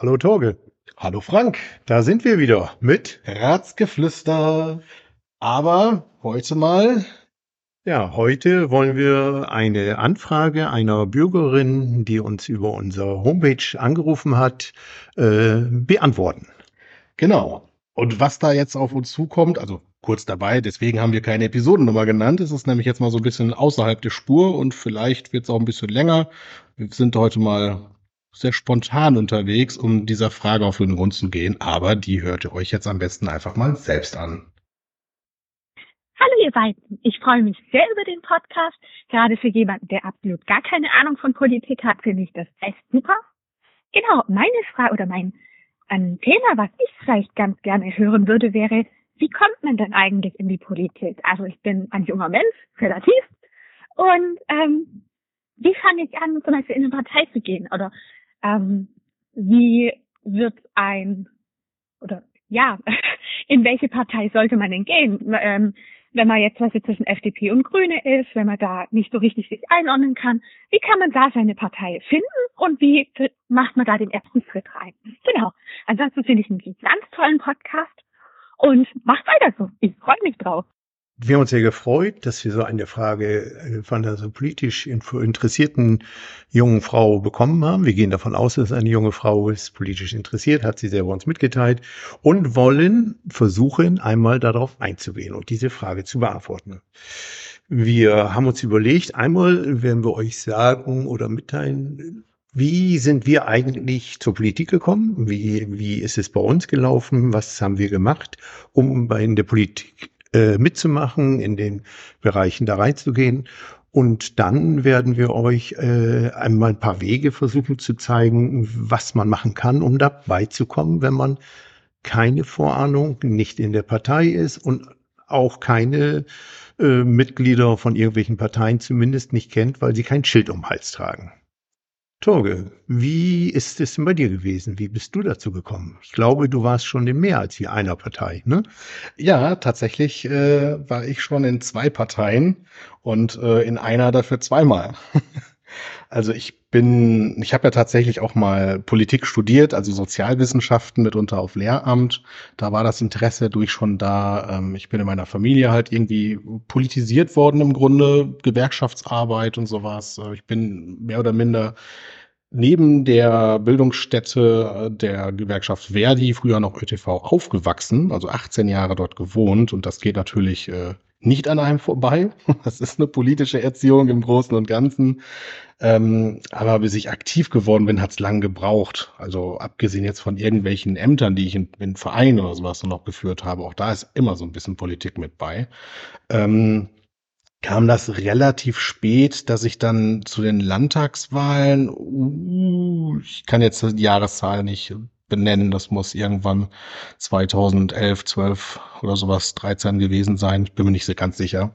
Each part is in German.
Hallo Torge. Hallo Frank. Da sind wir wieder mit Herzgeflüster. Aber heute mal. Ja, heute wollen wir eine Anfrage einer Bürgerin, die uns über unsere Homepage angerufen hat, äh, beantworten. Genau. Und was da jetzt auf uns zukommt, also kurz dabei, deswegen haben wir keine Episodennummer genannt. Es ist nämlich jetzt mal so ein bisschen außerhalb der Spur und vielleicht wird es auch ein bisschen länger. Wir sind heute mal sehr spontan unterwegs, um dieser Frage auf den Grund zu gehen, aber die hört ihr euch jetzt am besten einfach mal selbst an. Hallo ihr beiden, ich freue mich sehr über den Podcast. Gerade für jemanden, der absolut gar keine Ahnung von Politik hat, finde ich das echt super. Genau, meine Frage oder mein ein Thema, was ich vielleicht ganz gerne hören würde, wäre, wie kommt man denn eigentlich in die Politik? Also ich bin ein junger Mensch, relativ, und ähm, wie fange ich an, zum Beispiel in eine Partei zu gehen? Oder ähm, wie wird ein, oder ja, in welche Partei sollte man denn gehen? Ähm, wenn man jetzt was zwischen FDP und Grüne ist, wenn man da nicht so richtig sich einordnen kann, wie kann man da seine Partei finden und wie macht man da den ersten Schritt rein? Genau. Ansonsten finde ich einen ganz tollen Podcast und macht weiter so. Ich freue mich drauf. Wir haben uns sehr gefreut, dass wir so eine Frage äh, von einer so politisch interessierten jungen Frau bekommen haben. Wir gehen davon aus, dass eine junge Frau ist, politisch interessiert, hat sie selber uns mitgeteilt und wollen versuchen, einmal darauf einzugehen und diese Frage zu beantworten. Wir haben uns überlegt, einmal werden wir euch sagen oder mitteilen, wie sind wir eigentlich zur Politik gekommen? Wie, wie ist es bei uns gelaufen? Was haben wir gemacht, um in der Politik äh, mitzumachen, in den Bereichen da reinzugehen. Und dann werden wir euch äh, einmal ein paar Wege versuchen zu zeigen, was man machen kann, um dabei zu kommen, wenn man keine Vorahnung, nicht in der Partei ist und auch keine äh, Mitglieder von irgendwelchen Parteien zumindest nicht kennt, weil sie kein Schild um Hals tragen. Torge, wie ist es denn bei dir gewesen? Wie bist du dazu gekommen? Ich glaube, du warst schon in mehr als wie einer Partei, ne? Ja, tatsächlich äh, war ich schon in zwei Parteien und äh, in einer dafür zweimal. also ich bin, ich habe ja tatsächlich auch mal Politik studiert, also Sozialwissenschaften mitunter auf Lehramt. Da war das Interesse durch schon da. Ähm, ich bin in meiner Familie halt irgendwie politisiert worden im Grunde, Gewerkschaftsarbeit und sowas. Äh, ich bin mehr oder minder neben der Bildungsstätte äh, der Gewerkschaft Verdi, früher noch ÖTV, aufgewachsen, also 18 Jahre dort gewohnt und das geht natürlich äh, nicht an einem vorbei. Das ist eine politische Erziehung im Großen und Ganzen. Ähm, aber bis ich aktiv geworden bin, hat es lang gebraucht. Also abgesehen jetzt von irgendwelchen Ämtern, die ich in, in Vereinen oder sowas noch geführt habe, auch da ist immer so ein bisschen Politik mit bei. Ähm, kam das relativ spät, dass ich dann zu den Landtagswahlen, uh, ich kann jetzt die Jahreszahl nicht benennen. Das muss irgendwann 2011, 12 oder sowas, 13 gewesen sein. Ich bin mir nicht so ganz sicher.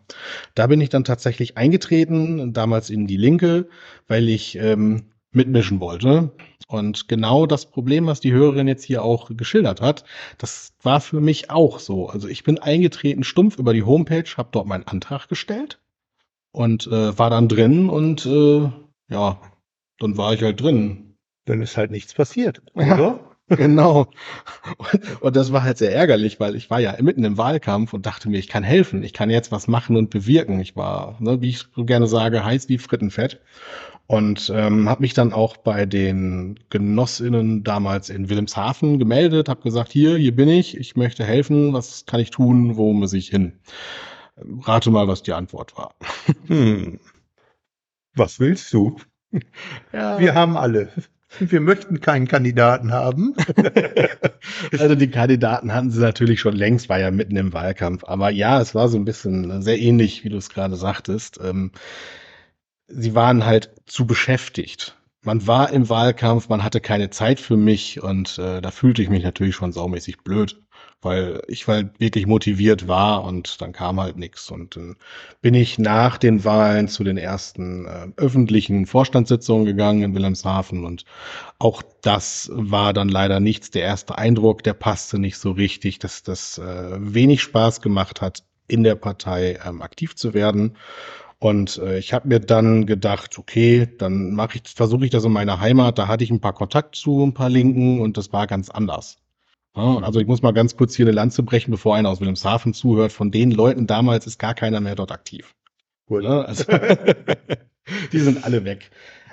Da bin ich dann tatsächlich eingetreten, damals in die Linke, weil ich ähm, mitmischen wollte. Und genau das Problem, was die Hörerin jetzt hier auch geschildert hat, das war für mich auch so. Also ich bin eingetreten stumpf über die Homepage, habe dort meinen Antrag gestellt und äh, war dann drin und äh, ja, dann war ich halt drin. Dann ist halt nichts passiert, oder? Genau. Und, und, das war halt sehr ärgerlich, weil ich war ja mitten im Wahlkampf und dachte mir, ich kann helfen, ich kann jetzt was machen und bewirken. Ich war, ne, wie ich so gerne sage, heiß wie Frittenfett. Und ähm, habe mich dann auch bei den Genossinnen damals in Wilhelmshaven gemeldet, habe gesagt, hier, hier bin ich, ich möchte helfen, was kann ich tun, wo muss ich hin? Rate mal, was die Antwort war. Hm. Was willst du? Ja. Wir haben alle. Wir möchten keinen Kandidaten haben. also die Kandidaten hatten sie natürlich schon längst, war ja mitten im Wahlkampf. Aber ja, es war so ein bisschen sehr ähnlich, wie du es gerade sagtest. Ähm, sie waren halt zu beschäftigt. Man war im Wahlkampf, man hatte keine Zeit für mich und äh, da fühlte ich mich natürlich schon saumäßig blöd weil ich halt wirklich motiviert war und dann kam halt nichts. Und dann bin ich nach den Wahlen zu den ersten äh, öffentlichen Vorstandssitzungen gegangen in Wilhelmshaven und auch das war dann leider nichts. Der erste Eindruck, der passte nicht so richtig, dass das äh, wenig Spaß gemacht hat, in der Partei ähm, aktiv zu werden. Und äh, ich habe mir dann gedacht, okay, dann mache ich, versuche ich das in meiner Heimat. Da hatte ich ein paar Kontakt zu ein paar Linken und das war ganz anders. Also ich muss mal ganz kurz hier eine Lanze brechen, bevor einer aus Wilhelmshaven zuhört. Von den Leuten damals ist gar keiner mehr dort aktiv. Cool, ne? Also, die sind alle weg.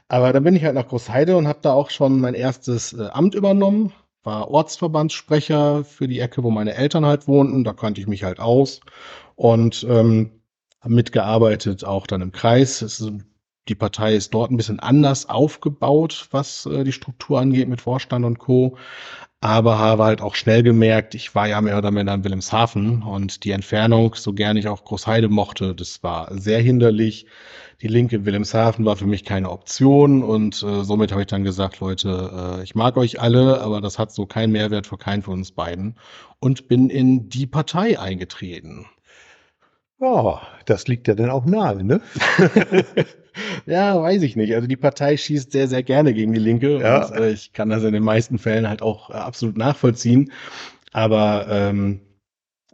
Aber dann bin ich halt nach Großheide und habe da auch schon mein erstes äh, Amt übernommen. War Ortsverbandssprecher für die Ecke, wo meine Eltern halt wohnten. Da kannte ich mich halt aus. Und ähm, habe mitgearbeitet, auch dann im Kreis. Es ist, die Partei ist dort ein bisschen anders aufgebaut, was äh, die Struktur angeht mit Vorstand und Co. Aber habe halt auch schnell gemerkt, ich war ja mehr oder weniger in Wilhelmshaven und die Entfernung, so gern ich auch Großheide mochte, das war sehr hinderlich. Die Linke in Wilhelmshaven war für mich keine Option und äh, somit habe ich dann gesagt, Leute, äh, ich mag euch alle, aber das hat so keinen Mehrwert für keinen von uns beiden und bin in die Partei eingetreten. Oh, das liegt ja dann auch nahe, ne? ja, weiß ich nicht. Also die Partei schießt sehr, sehr gerne gegen die Linke. Ja. Und, äh, ich kann das in den meisten Fällen halt auch äh, absolut nachvollziehen. Aber ähm,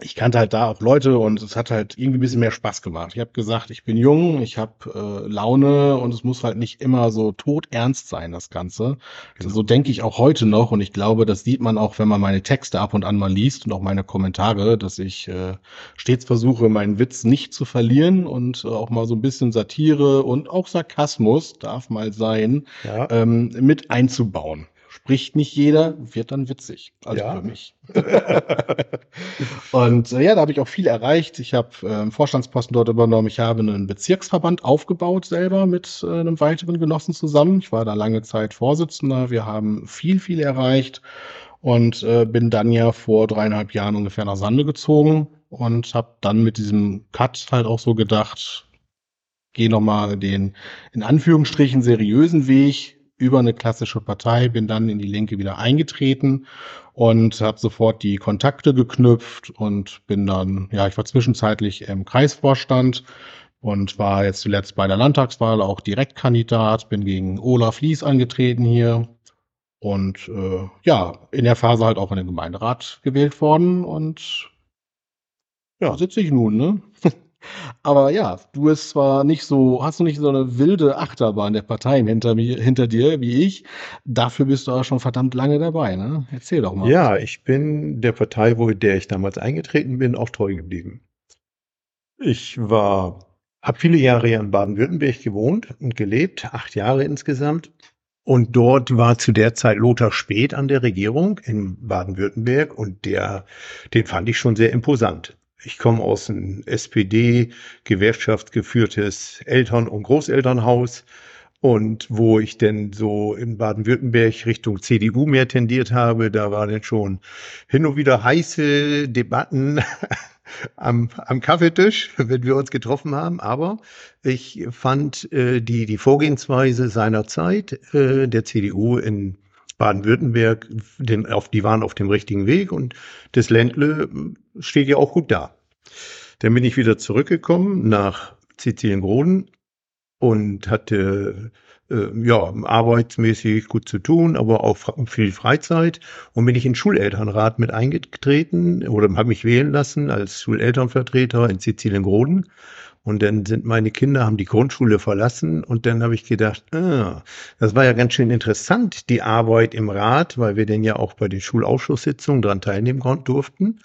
ich kannte halt da auch Leute und es hat halt irgendwie ein bisschen mehr Spaß gemacht. Ich habe gesagt, ich bin jung, ich habe äh, Laune und es muss halt nicht immer so todernst sein, das Ganze. Also so denke ich auch heute noch und ich glaube, das sieht man auch, wenn man meine Texte ab und an mal liest und auch meine Kommentare, dass ich äh, stets versuche, meinen Witz nicht zu verlieren und äh, auch mal so ein bisschen Satire und auch Sarkasmus darf mal sein, ja. ähm, mit einzubauen spricht nicht jeder, wird dann witzig. Also ja. für mich. und äh, ja, da habe ich auch viel erreicht. Ich habe äh, einen Vorstandsposten dort übernommen. Ich habe einen Bezirksverband aufgebaut selber mit äh, einem weiteren Genossen zusammen. Ich war da lange Zeit Vorsitzender. Wir haben viel, viel erreicht und äh, bin dann ja vor dreieinhalb Jahren ungefähr nach Sande gezogen und habe dann mit diesem Cut halt auch so gedacht, gehe nochmal den in Anführungsstrichen seriösen Weg, über eine klassische Partei, bin dann in die Linke wieder eingetreten und habe sofort die Kontakte geknüpft und bin dann, ja, ich war zwischenzeitlich im Kreisvorstand und war jetzt zuletzt bei der Landtagswahl auch Direktkandidat, bin gegen Olaf Lies angetreten hier und äh, ja, in der Phase halt auch in den Gemeinderat gewählt worden und ja, sitze ich nun, ne? Aber ja, du bist zwar nicht so, hast du nicht so eine wilde Achterbahn der Parteien hinter mir, hinter dir wie ich. Dafür bist du auch schon verdammt lange dabei, ne? Erzähl doch mal. Ja, ich bin der Partei, wo der ich damals eingetreten bin, auch treu geblieben. Ich war, habe viele Jahre in Baden-Württemberg gewohnt und gelebt, acht Jahre insgesamt. Und dort war zu der Zeit Lothar Speth an der Regierung in Baden-Württemberg und der, den fand ich schon sehr imposant. Ich komme aus einem SPD-Gewerkschaftsgeführtes Eltern- und Großelternhaus. Und wo ich denn so in Baden-Württemberg Richtung CDU mehr tendiert habe, da waren dann schon hin und wieder heiße Debatten am, am Kaffeetisch, wenn wir uns getroffen haben. Aber ich fand äh, die, die Vorgehensweise seiner Zeit äh, der CDU in Baden-Württemberg, die waren auf dem richtigen Weg und das Ländle steht ja auch gut da. Dann bin ich wieder zurückgekommen nach Sizilien-Groden und hatte äh, ja arbeitsmäßig gut zu tun, aber auch viel Freizeit und bin ich in Schulelternrat mit eingetreten oder habe mich wählen lassen als Schulelternvertreter in Sizilien-Groden und dann sind meine Kinder, haben die Grundschule verlassen und dann habe ich gedacht, ah, das war ja ganz schön interessant, die Arbeit im Rat, weil wir denn ja auch bei den Schulausschusssitzungen dran teilnehmen durften.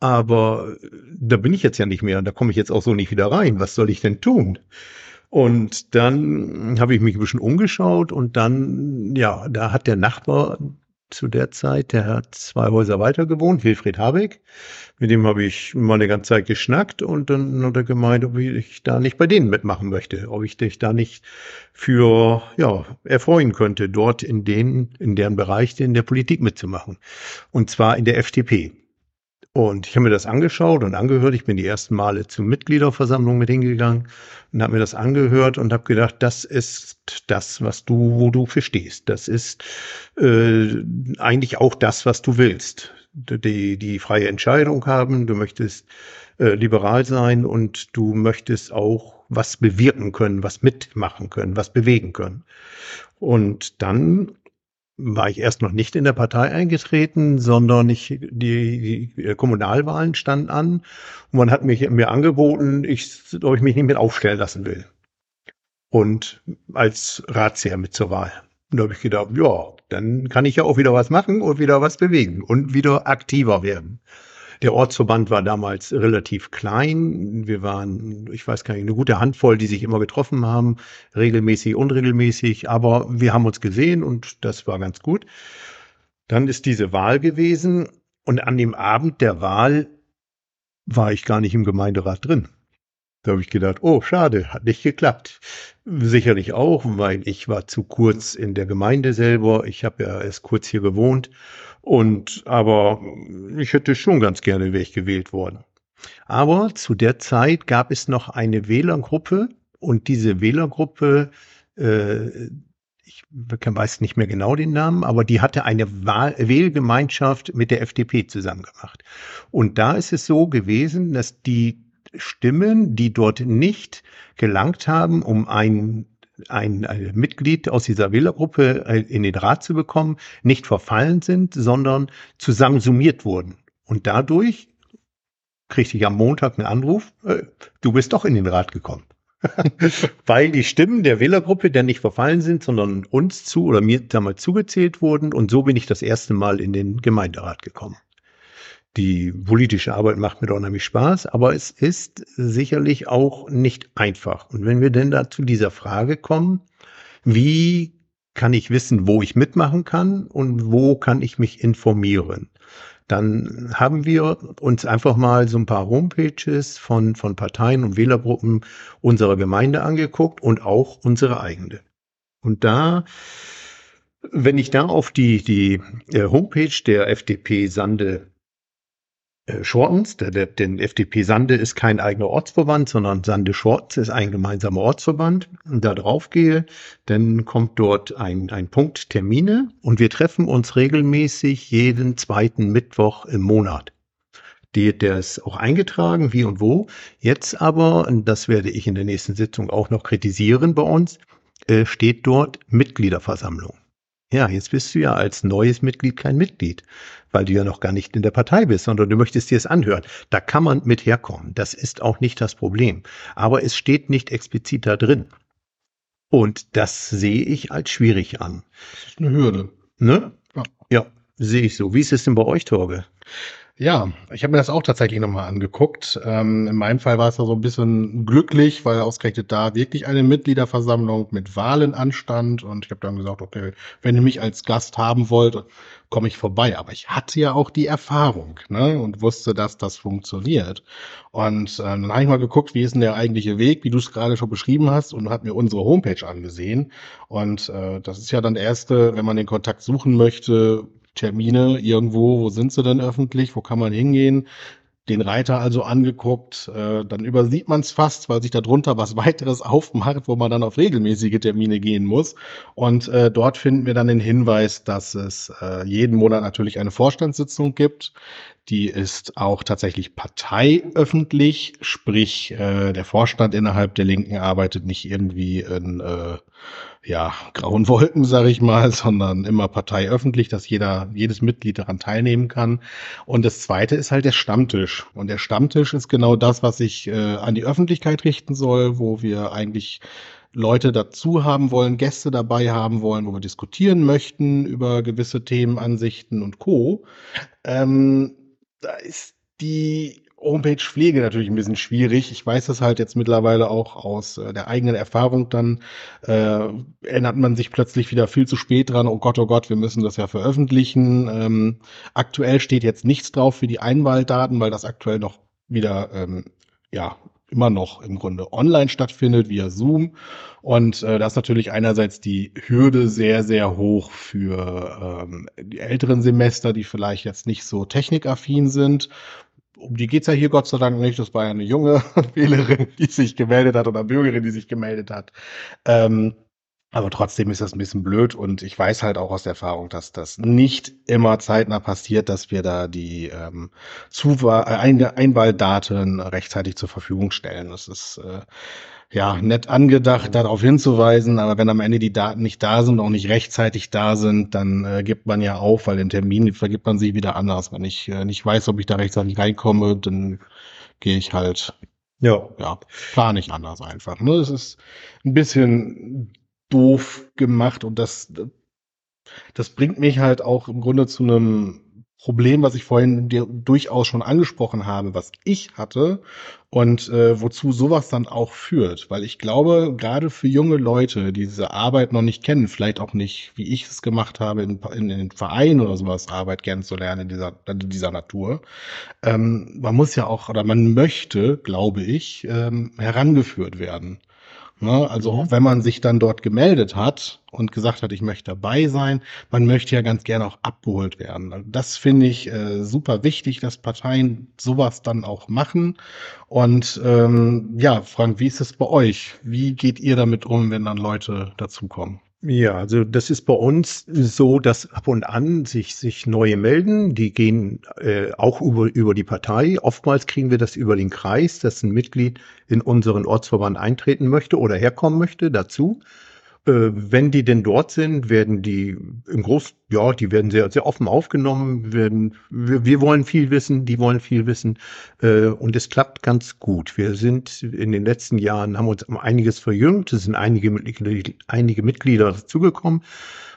Aber da bin ich jetzt ja nicht mehr, da komme ich jetzt auch so nicht wieder rein. Was soll ich denn tun? Und dann habe ich mich ein bisschen umgeschaut und dann, ja, da hat der Nachbar zu der Zeit, der hat zwei Häuser weiter gewohnt, Wilfried Habeck. Mit dem habe ich mal eine ganze Zeit geschnackt und dann hat er gemeint, ob ich da nicht bei denen mitmachen möchte, ob ich dich da nicht für, ja, erfreuen könnte, dort in den, in deren Bereich in der Politik mitzumachen. Und zwar in der FDP. Und ich habe mir das angeschaut und angehört. Ich bin die ersten Male zur Mitgliederversammlung mit hingegangen und habe mir das angehört und habe gedacht, das ist das, was du, wo du verstehst. Das ist äh, eigentlich auch das, was du willst. Die, die freie Entscheidung haben, du möchtest äh, liberal sein und du möchtest auch was bewirken können, was mitmachen können, was bewegen können. Und dann war ich erst noch nicht in der Partei eingetreten, sondern ich, die, die Kommunalwahlen standen an und man hat mich, mir angeboten, ich, ob ich mich nicht mit aufstellen lassen will. Und als Ratsherr mit zur Wahl. Und da habe ich gedacht, ja, dann kann ich ja auch wieder was machen und wieder was bewegen und wieder aktiver werden. Der Ortsverband war damals relativ klein. Wir waren, ich weiß gar nicht, eine gute Handvoll, die sich immer getroffen haben, regelmäßig, unregelmäßig, aber wir haben uns gesehen und das war ganz gut. Dann ist diese Wahl gewesen und an dem Abend der Wahl war ich gar nicht im Gemeinderat drin. Da habe ich gedacht, oh, schade, hat nicht geklappt. Sicherlich auch, weil ich war zu kurz in der Gemeinde selber. Ich habe ja erst kurz hier gewohnt und aber ich hätte schon ganz gerne wäre ich gewählt worden. Aber zu der Zeit gab es noch eine Wählergruppe und diese Wählergruppe, äh, ich weiß nicht mehr genau den Namen, aber die hatte eine Wahl Wählgemeinschaft mit der FDP zusammen gemacht. Und da ist es so gewesen, dass die Stimmen, die dort nicht gelangt haben, um ein ein, ein Mitglied aus dieser Wählergruppe äh, in den Rat zu bekommen, nicht verfallen sind, sondern zusammensummiert wurden. Und dadurch kriegte ich am Montag einen Anruf, äh, du bist doch in den Rat gekommen. Weil die Stimmen der Wählergruppe der nicht verfallen sind, sondern uns zu oder mir damals zugezählt wurden. Und so bin ich das erste Mal in den Gemeinderat gekommen. Die politische Arbeit macht mir doch unheimlich Spaß, aber es ist sicherlich auch nicht einfach. Und wenn wir denn da zu dieser Frage kommen, wie kann ich wissen, wo ich mitmachen kann und wo kann ich mich informieren? Dann haben wir uns einfach mal so ein paar Homepages von, von Parteien und Wählergruppen unserer Gemeinde angeguckt und auch unsere eigene. Und da, wenn ich da auf die, die äh, Homepage der FDP Sande Schortens, der, der, denn FDP Sande ist kein eigener Ortsverband, sondern Sande Schortens ist ein gemeinsamer Ortsverband. Und da drauf gehe, dann kommt dort ein, ein Punkt Termine und wir treffen uns regelmäßig jeden zweiten Mittwoch im Monat. Die, der ist auch eingetragen, wie und wo. Jetzt aber, das werde ich in der nächsten Sitzung auch noch kritisieren bei uns, äh, steht dort Mitgliederversammlung. Ja, jetzt bist du ja als neues Mitglied kein Mitglied, weil du ja noch gar nicht in der Partei bist, sondern du möchtest dir es anhören. Da kann man mit herkommen. Das ist auch nicht das Problem. Aber es steht nicht explizit da drin. Und das sehe ich als schwierig an. Das ist eine Hürde. Ne? Ja. ja, sehe ich so. Wie ist es denn bei euch, Torge? Ja, ich habe mir das auch tatsächlich nochmal angeguckt. Ähm, in meinem Fall war es da so ein bisschen glücklich, weil ausgerechnet da wirklich eine Mitgliederversammlung mit Wahlen anstand. Und ich habe dann gesagt, okay, wenn ihr mich als Gast haben wollt, komme ich vorbei. Aber ich hatte ja auch die Erfahrung ne, und wusste, dass das funktioniert. Und äh, dann habe ich mal geguckt, wie ist denn der eigentliche Weg, wie du es gerade schon beschrieben hast, und hat mir unsere Homepage angesehen. Und äh, das ist ja dann der erste, wenn man den Kontakt suchen möchte, Termine irgendwo, wo sind sie denn öffentlich, wo kann man hingehen, den Reiter also angeguckt, äh, dann übersieht man es fast, weil sich darunter was weiteres aufmacht, wo man dann auf regelmäßige Termine gehen muss. Und äh, dort finden wir dann den Hinweis, dass es äh, jeden Monat natürlich eine Vorstandssitzung gibt. Die ist auch tatsächlich parteiöffentlich, sprich äh, der Vorstand innerhalb der Linken arbeitet nicht irgendwie in äh, ja, grauen Wolken, sage ich mal, sondern immer parteiöffentlich, dass jeder, jedes Mitglied daran teilnehmen kann. Und das Zweite ist halt der Stammtisch. Und der Stammtisch ist genau das, was sich äh, an die Öffentlichkeit richten soll, wo wir eigentlich Leute dazu haben wollen, Gäste dabei haben wollen, wo wir diskutieren möchten über gewisse Themen, Ansichten und Co. Ähm, da ist die Homepage-Pflege natürlich ein bisschen schwierig. Ich weiß das halt jetzt mittlerweile auch aus äh, der eigenen Erfahrung. Dann äh, erinnert man sich plötzlich wieder viel zu spät dran. Oh Gott, oh Gott, wir müssen das ja veröffentlichen. Ähm, aktuell steht jetzt nichts drauf für die Einwahldaten, weil das aktuell noch wieder ähm, ja immer noch im Grunde online stattfindet via Zoom. Und äh, das ist natürlich einerseits die Hürde sehr, sehr hoch für ähm, die älteren Semester, die vielleicht jetzt nicht so technikaffin sind. Um die geht's ja hier Gott sei Dank nicht. Das war ja eine junge Wählerin, die sich gemeldet hat oder Bürgerin, die sich gemeldet hat. Ähm, Aber trotzdem ist das ein bisschen blöd und ich weiß halt auch aus der Erfahrung, dass das nicht immer zeitnah passiert, dass wir da die ähm, Zuwahl, äh, Einwahldaten rechtzeitig zur Verfügung stellen. Das ist äh, ja nett angedacht, darauf hinzuweisen, aber wenn am Ende die Daten nicht da sind, auch nicht rechtzeitig da sind, dann äh, gibt man ja auf, weil den Termin vergibt man sich wieder anders. Wenn ich äh, nicht weiß, ob ich da rechtzeitig reinkomme, dann gehe ich halt ja, ja, plane ich anders einfach. Ne? Es ist ein bisschen doof gemacht und das, das bringt mich halt auch im Grunde zu einem Problem, was ich vorhin dir durchaus schon angesprochen habe, was ich hatte und äh, wozu sowas dann auch führt. Weil ich glaube, gerade für junge Leute, die diese Arbeit noch nicht kennen, vielleicht auch nicht, wie ich es gemacht habe, in, in, in den Vereinen oder sowas Arbeit kennenzulernen in dieser, in dieser Natur, ähm, man muss ja auch, oder man möchte, glaube ich, ähm, herangeführt werden. Ne? Also mhm. auch wenn man sich dann dort gemeldet hat und gesagt hat, ich möchte dabei sein, man möchte ja ganz gerne auch abgeholt werden. Also das finde ich äh, super wichtig, dass Parteien sowas dann auch machen. Und ähm, ja, Frank, wie ist es bei euch? Wie geht ihr damit um, wenn dann Leute dazukommen? Ja, also das ist bei uns so, dass ab und an sich, sich neue melden. Die gehen äh, auch über, über die Partei. Oftmals kriegen wir das über den Kreis, dass ein Mitglied in unseren Ortsverband eintreten möchte oder herkommen möchte dazu. Äh, wenn die denn dort sind, werden die im Groß, ja, die werden sehr, sehr offen aufgenommen, werden, wir, wir wollen viel wissen, die wollen viel wissen, äh, und es klappt ganz gut. Wir sind in den letzten Jahren, haben uns einiges verjüngt, es sind einige, einige Mitglieder dazugekommen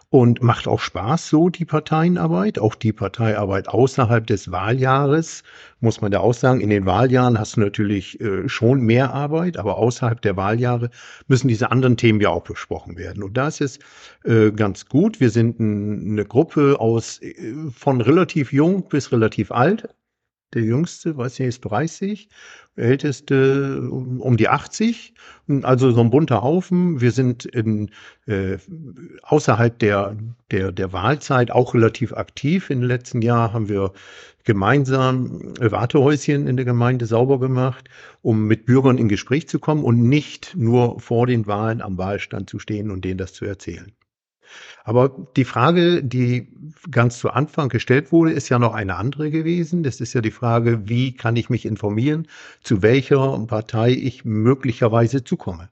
und macht auch Spaß so die Parteienarbeit, auch die Parteiarbeit außerhalb des Wahljahres, muss man da auch sagen. In den Wahljahren hast du natürlich äh, schon mehr Arbeit, aber außerhalb der Wahljahre müssen diese anderen Themen ja auch besprochen werden. Und da ist es äh, ganz gut. Wir sind ein, eine Gruppe aus äh, von relativ jung bis relativ alt. Der jüngste, weiß nicht, ist 30 Älteste um die 80, also so ein bunter Haufen. Wir sind in, äh, außerhalb der, der, der Wahlzeit auch relativ aktiv. Den letzten Jahren haben wir gemeinsam Wartehäuschen in der Gemeinde sauber gemacht, um mit Bürgern in Gespräch zu kommen und nicht nur vor den Wahlen am Wahlstand zu stehen und denen das zu erzählen. Aber die Frage, die ganz zu Anfang gestellt wurde, ist ja noch eine andere gewesen. Das ist ja die Frage, wie kann ich mich informieren, zu welcher Partei ich möglicherweise zukomme.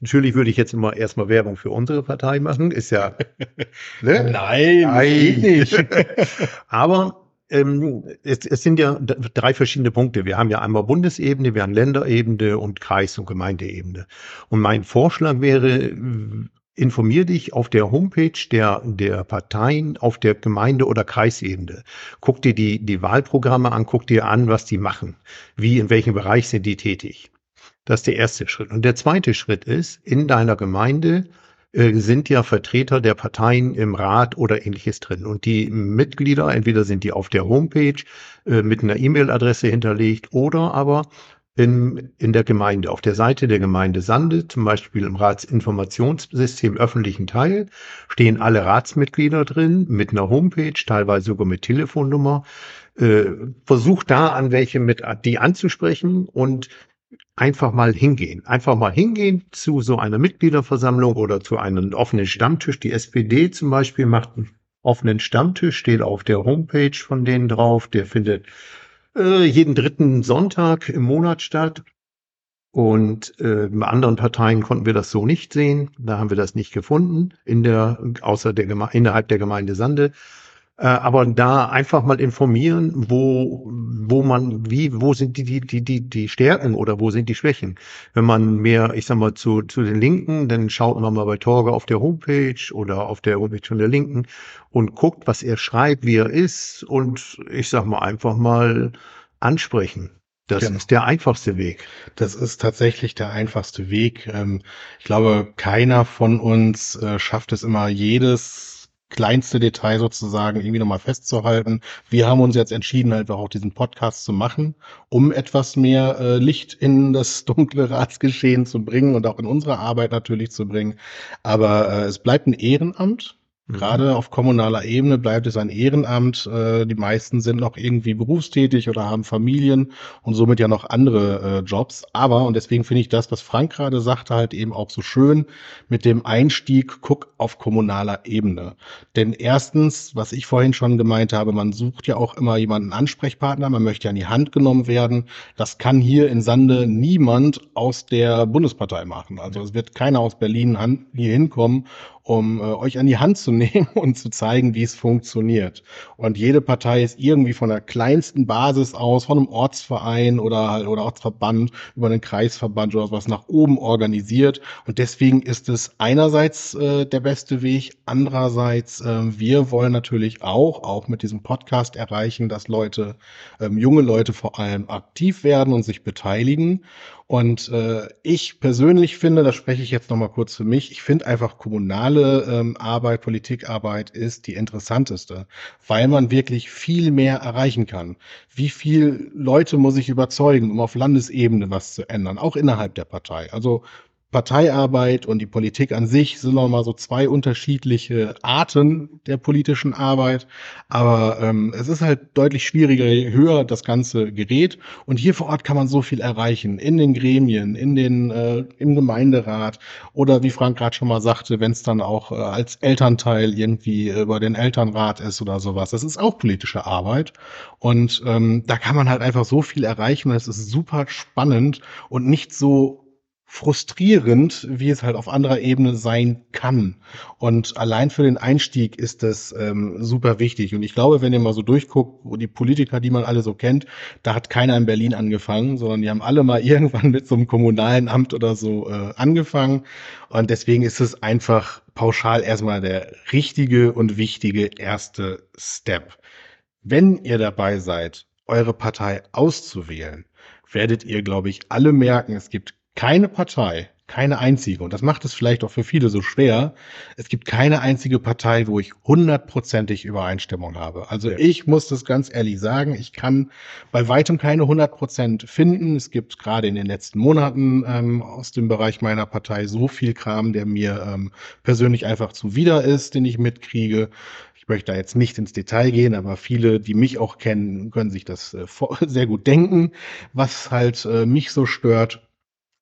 Natürlich würde ich jetzt immer erstmal Werbung für unsere Partei machen, ist ja. Ne? Nein, Nein. nicht. Aber ähm, es, es sind ja drei verschiedene Punkte. Wir haben ja einmal Bundesebene, wir haben Länderebene und Kreis- und Gemeindeebene. Und mein Vorschlag wäre, informier dich auf der Homepage der, der Parteien auf der Gemeinde- oder Kreisebene. Guck dir die, die Wahlprogramme an, guck dir an, was die machen. Wie, in welchem Bereich sind die tätig. Das ist der erste Schritt. Und der zweite Schritt ist, in deiner Gemeinde äh, sind ja Vertreter der Parteien im Rat oder ähnliches drin. Und die Mitglieder, entweder sind die auf der Homepage äh, mit einer E-Mail-Adresse hinterlegt oder aber in, in der Gemeinde, auf der Seite der Gemeinde Sande, zum Beispiel im Ratsinformationssystem öffentlichen Teil, stehen alle Ratsmitglieder drin mit einer Homepage, teilweise sogar mit Telefonnummer. Äh, versucht da an welche mit die anzusprechen und einfach mal hingehen. Einfach mal hingehen zu so einer Mitgliederversammlung oder zu einem offenen Stammtisch. Die SPD zum Beispiel macht einen offenen Stammtisch, steht auf der Homepage von denen drauf. Der findet äh, jeden dritten Sonntag im Monat statt. Und äh, bei anderen Parteien konnten wir das so nicht sehen. Da haben wir das nicht gefunden, in der, außer der Geme innerhalb der Gemeinde Sande. Äh, aber da einfach mal informieren, wo, wo man, wie, wo sind die, die, die, die, die Stärken oder wo sind die Schwächen. Wenn man mehr, ich sag mal, zu, zu den Linken, dann schaut man mal bei Torge auf der Homepage oder auf der Homepage von der Linken und guckt, was er schreibt, wie er ist und ich sag mal einfach mal ansprechen. Das genau. ist der einfachste Weg. Das ist tatsächlich der einfachste Weg. Ähm, ich glaube, keiner von uns äh, schafft es immer, jedes kleinste Detail sozusagen irgendwie nochmal festzuhalten. Wir haben uns jetzt entschieden, einfach auch diesen Podcast zu machen, um etwas mehr äh, Licht in das dunkle Ratsgeschehen zu bringen und auch in unsere Arbeit natürlich zu bringen. Aber äh, es bleibt ein Ehrenamt. Mhm. Gerade auf kommunaler Ebene bleibt es ein Ehrenamt. Äh, die meisten sind noch irgendwie berufstätig oder haben Familien und somit ja noch andere äh, Jobs. Aber, und deswegen finde ich das, was Frank gerade sagte, halt eben auch so schön mit dem Einstieg, guck auf kommunaler Ebene. Denn erstens, was ich vorhin schon gemeint habe, man sucht ja auch immer jemanden Ansprechpartner, man möchte ja an die Hand genommen werden. Das kann hier in Sande niemand aus der Bundespartei machen. Also es wird keiner aus Berlin hier hinkommen um äh, euch an die Hand zu nehmen und zu zeigen, wie es funktioniert. Und jede Partei ist irgendwie von der kleinsten Basis aus, von einem Ortsverein oder, oder Ortsverband über einen Kreisverband oder was nach oben organisiert. Und deswegen ist es einerseits äh, der beste Weg, andererseits äh, wir wollen natürlich auch, auch mit diesem Podcast erreichen, dass Leute, ähm, junge Leute vor allem aktiv werden und sich beteiligen. Und äh, ich persönlich finde, das spreche ich jetzt nochmal kurz für mich, ich finde einfach kommunale ähm, Arbeit, Politikarbeit ist die interessanteste, weil man wirklich viel mehr erreichen kann. Wie viel Leute muss ich überzeugen, um auf Landesebene was zu ändern, auch innerhalb der Partei. Also Parteiarbeit und die Politik an sich sind nochmal so zwei unterschiedliche Arten der politischen Arbeit. Aber ähm, es ist halt deutlich schwieriger, je höher das Ganze gerät. Und hier vor Ort kann man so viel erreichen. In den Gremien, in den, äh, im Gemeinderat oder wie Frank gerade schon mal sagte, wenn es dann auch äh, als Elternteil irgendwie über den Elternrat ist oder sowas. Das ist auch politische Arbeit. Und ähm, da kann man halt einfach so viel erreichen. Es ist super spannend und nicht so frustrierend, wie es halt auf anderer Ebene sein kann. Und allein für den Einstieg ist das ähm, super wichtig. Und ich glaube, wenn ihr mal so durchguckt, wo die Politiker, die man alle so kennt, da hat keiner in Berlin angefangen, sondern die haben alle mal irgendwann mit so einem kommunalen Amt oder so äh, angefangen. Und deswegen ist es einfach pauschal erstmal der richtige und wichtige erste Step. Wenn ihr dabei seid, eure Partei auszuwählen, werdet ihr, glaube ich, alle merken, es gibt keine Partei, keine einzige, und das macht es vielleicht auch für viele so schwer, es gibt keine einzige Partei, wo ich hundertprozentig Übereinstimmung habe. Also ja. ich muss das ganz ehrlich sagen, ich kann bei weitem keine hundert Prozent finden. Es gibt gerade in den letzten Monaten ähm, aus dem Bereich meiner Partei so viel Kram, der mir ähm, persönlich einfach zuwider ist, den ich mitkriege. Ich möchte da jetzt nicht ins Detail gehen, aber viele, die mich auch kennen, können sich das äh, sehr gut denken, was halt äh, mich so stört.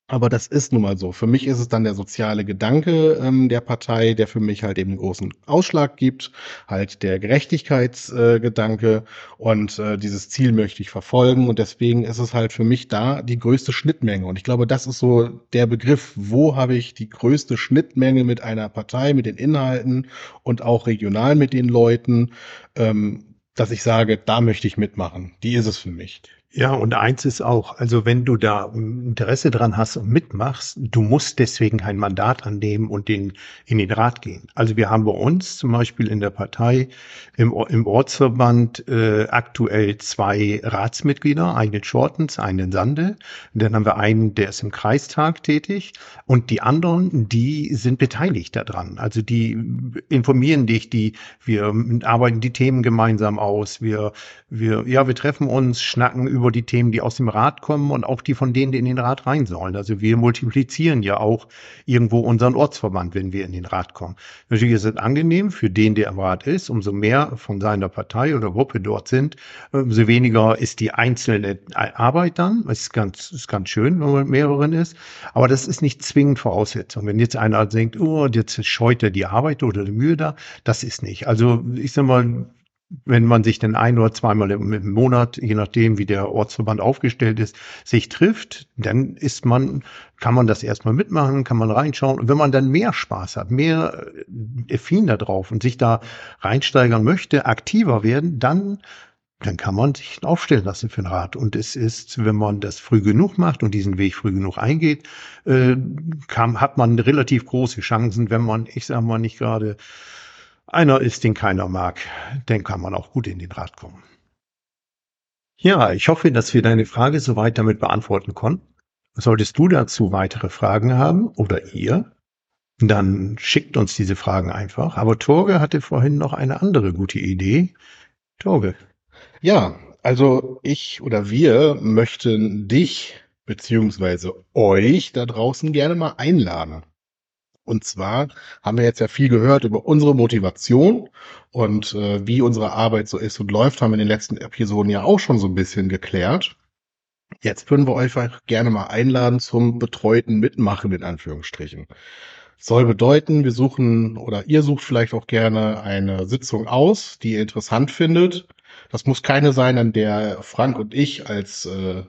Aber das ist nun mal so. Für mich ist es dann der soziale Gedanke ähm, der Partei, der für mich halt eben großen Ausschlag gibt, halt der Gerechtigkeitsgedanke äh, und äh, dieses Ziel möchte ich verfolgen und deswegen ist es halt für mich da die größte Schnittmenge und ich glaube, das ist so der Begriff, wo habe ich die größte Schnittmenge mit einer Partei, mit den Inhalten und auch regional mit den Leuten, ähm, dass ich sage, da möchte ich mitmachen. Die ist es für mich. Ja, und eins ist auch, also wenn du da Interesse dran hast und mitmachst, du musst deswegen kein Mandat annehmen und den, in den Rat gehen. Also wir haben bei uns zum Beispiel in der Partei im, im Ortsverband äh, aktuell zwei Ratsmitglieder, einen Shortens, einen Sande. dann haben wir einen, der ist im Kreistag tätig und die anderen, die sind beteiligt daran. Also die informieren dich, die, wir arbeiten die Themen gemeinsam aus, wir, wir, ja, wir treffen uns, schnacken über über die Themen, die aus dem Rat kommen und auch die von denen, die in den Rat rein sollen. Also wir multiplizieren ja auch irgendwo unseren Ortsverband, wenn wir in den Rat kommen. Natürlich ist es angenehm für den, der im Rat ist, umso mehr von seiner Partei oder Gruppe dort sind, umso weniger ist die einzelne Arbeit dann. Es ist ganz, ist ganz schön, wenn man mit mehreren ist. Aber das ist nicht zwingend Voraussetzung. Wenn jetzt einer denkt, oh, jetzt scheut er die Arbeit oder die Mühe da, das ist nicht. Also ich sag mal, wenn man sich dann ein oder zweimal im Monat, je nachdem wie der Ortsverband aufgestellt ist, sich trifft, dann ist man, kann man das erstmal mitmachen, kann man reinschauen. Und wenn man dann mehr Spaß hat, mehr affin da drauf und sich da reinsteigern möchte, aktiver werden, dann dann kann man sich aufstellen lassen für den Rat. Und es ist, wenn man das früh genug macht und diesen Weg früh genug eingeht, äh, kann, hat man relativ große Chancen, wenn man, ich sage mal, nicht gerade einer ist, den keiner mag, dann kann man auch gut in den Rat kommen. Ja, ich hoffe, dass wir deine Frage soweit damit beantworten konnten. Solltest du dazu weitere Fragen haben oder ihr, dann schickt uns diese Fragen einfach. Aber Torge hatte vorhin noch eine andere gute Idee. Torge. Ja, also ich oder wir möchten dich beziehungsweise euch da draußen gerne mal einladen. Und zwar haben wir jetzt ja viel gehört über unsere Motivation und äh, wie unsere Arbeit so ist und läuft, haben wir in den letzten Episoden ja auch schon so ein bisschen geklärt. Jetzt würden wir euch gerne mal einladen zum betreuten Mitmachen in Anführungsstrichen. Soll bedeuten, wir suchen oder ihr sucht vielleicht auch gerne eine Sitzung aus, die ihr interessant findet. Das muss keine sein, an der Frank und ich als äh,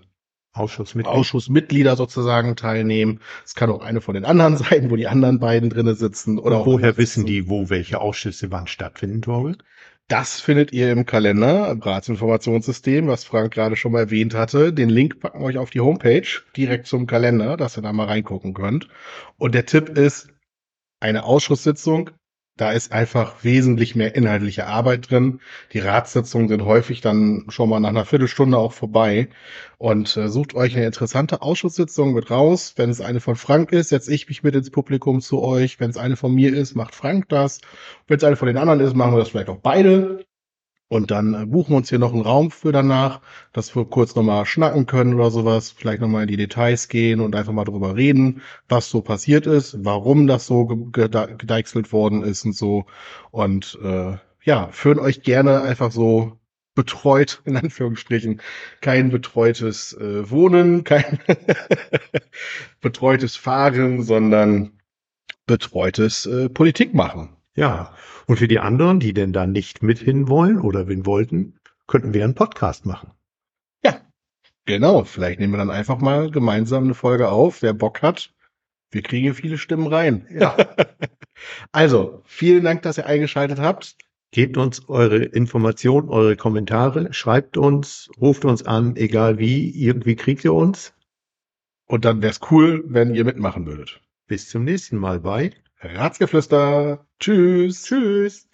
Ausschussmitglieder. Ausschussmitglieder sozusagen teilnehmen. Es kann auch eine von den anderen sein, wo die anderen beiden drinnen sitzen. Oder woher wissen die, wo welche Ausschüsse wann stattfinden, Torge? Das findet ihr im Kalender, im Ratsinformationssystem, was Frank gerade schon mal erwähnt hatte. Den Link packen wir euch auf die Homepage, direkt zum Kalender, dass ihr da mal reingucken könnt. Und der Tipp ist, eine Ausschusssitzung da ist einfach wesentlich mehr inhaltliche Arbeit drin. Die Ratssitzungen sind häufig dann schon mal nach einer Viertelstunde auch vorbei. Und äh, sucht euch eine interessante Ausschusssitzung mit raus. Wenn es eine von Frank ist, setze ich mich mit ins Publikum zu euch. Wenn es eine von mir ist, macht Frank das. Wenn es eine von den anderen ist, machen wir das vielleicht auch beide. Und dann äh, buchen wir uns hier noch einen Raum für danach, dass wir kurz nochmal schnacken können oder sowas, vielleicht nochmal in die Details gehen und einfach mal drüber reden, was so passiert ist, warum das so gedeichselt worden ist und so. Und äh, ja, führen euch gerne einfach so betreut, in Anführungsstrichen, kein betreutes äh, Wohnen, kein betreutes Fahren, sondern betreutes äh, Politik machen. Ja, und für die anderen, die denn da nicht mit hin wollen oder wen wollten, könnten wir einen Podcast machen. Ja, genau. Vielleicht nehmen wir dann einfach mal gemeinsam eine Folge auf. Wer Bock hat, wir kriegen viele Stimmen rein. Ja. also, vielen Dank, dass ihr eingeschaltet habt. Gebt uns eure Informationen, eure Kommentare, schreibt uns, ruft uns an, egal wie, irgendwie kriegt ihr uns. Und dann wäre es cool, wenn ihr mitmachen würdet. Bis zum nächsten Mal bei Ratsgeflüster. Tschüss. Tschüss.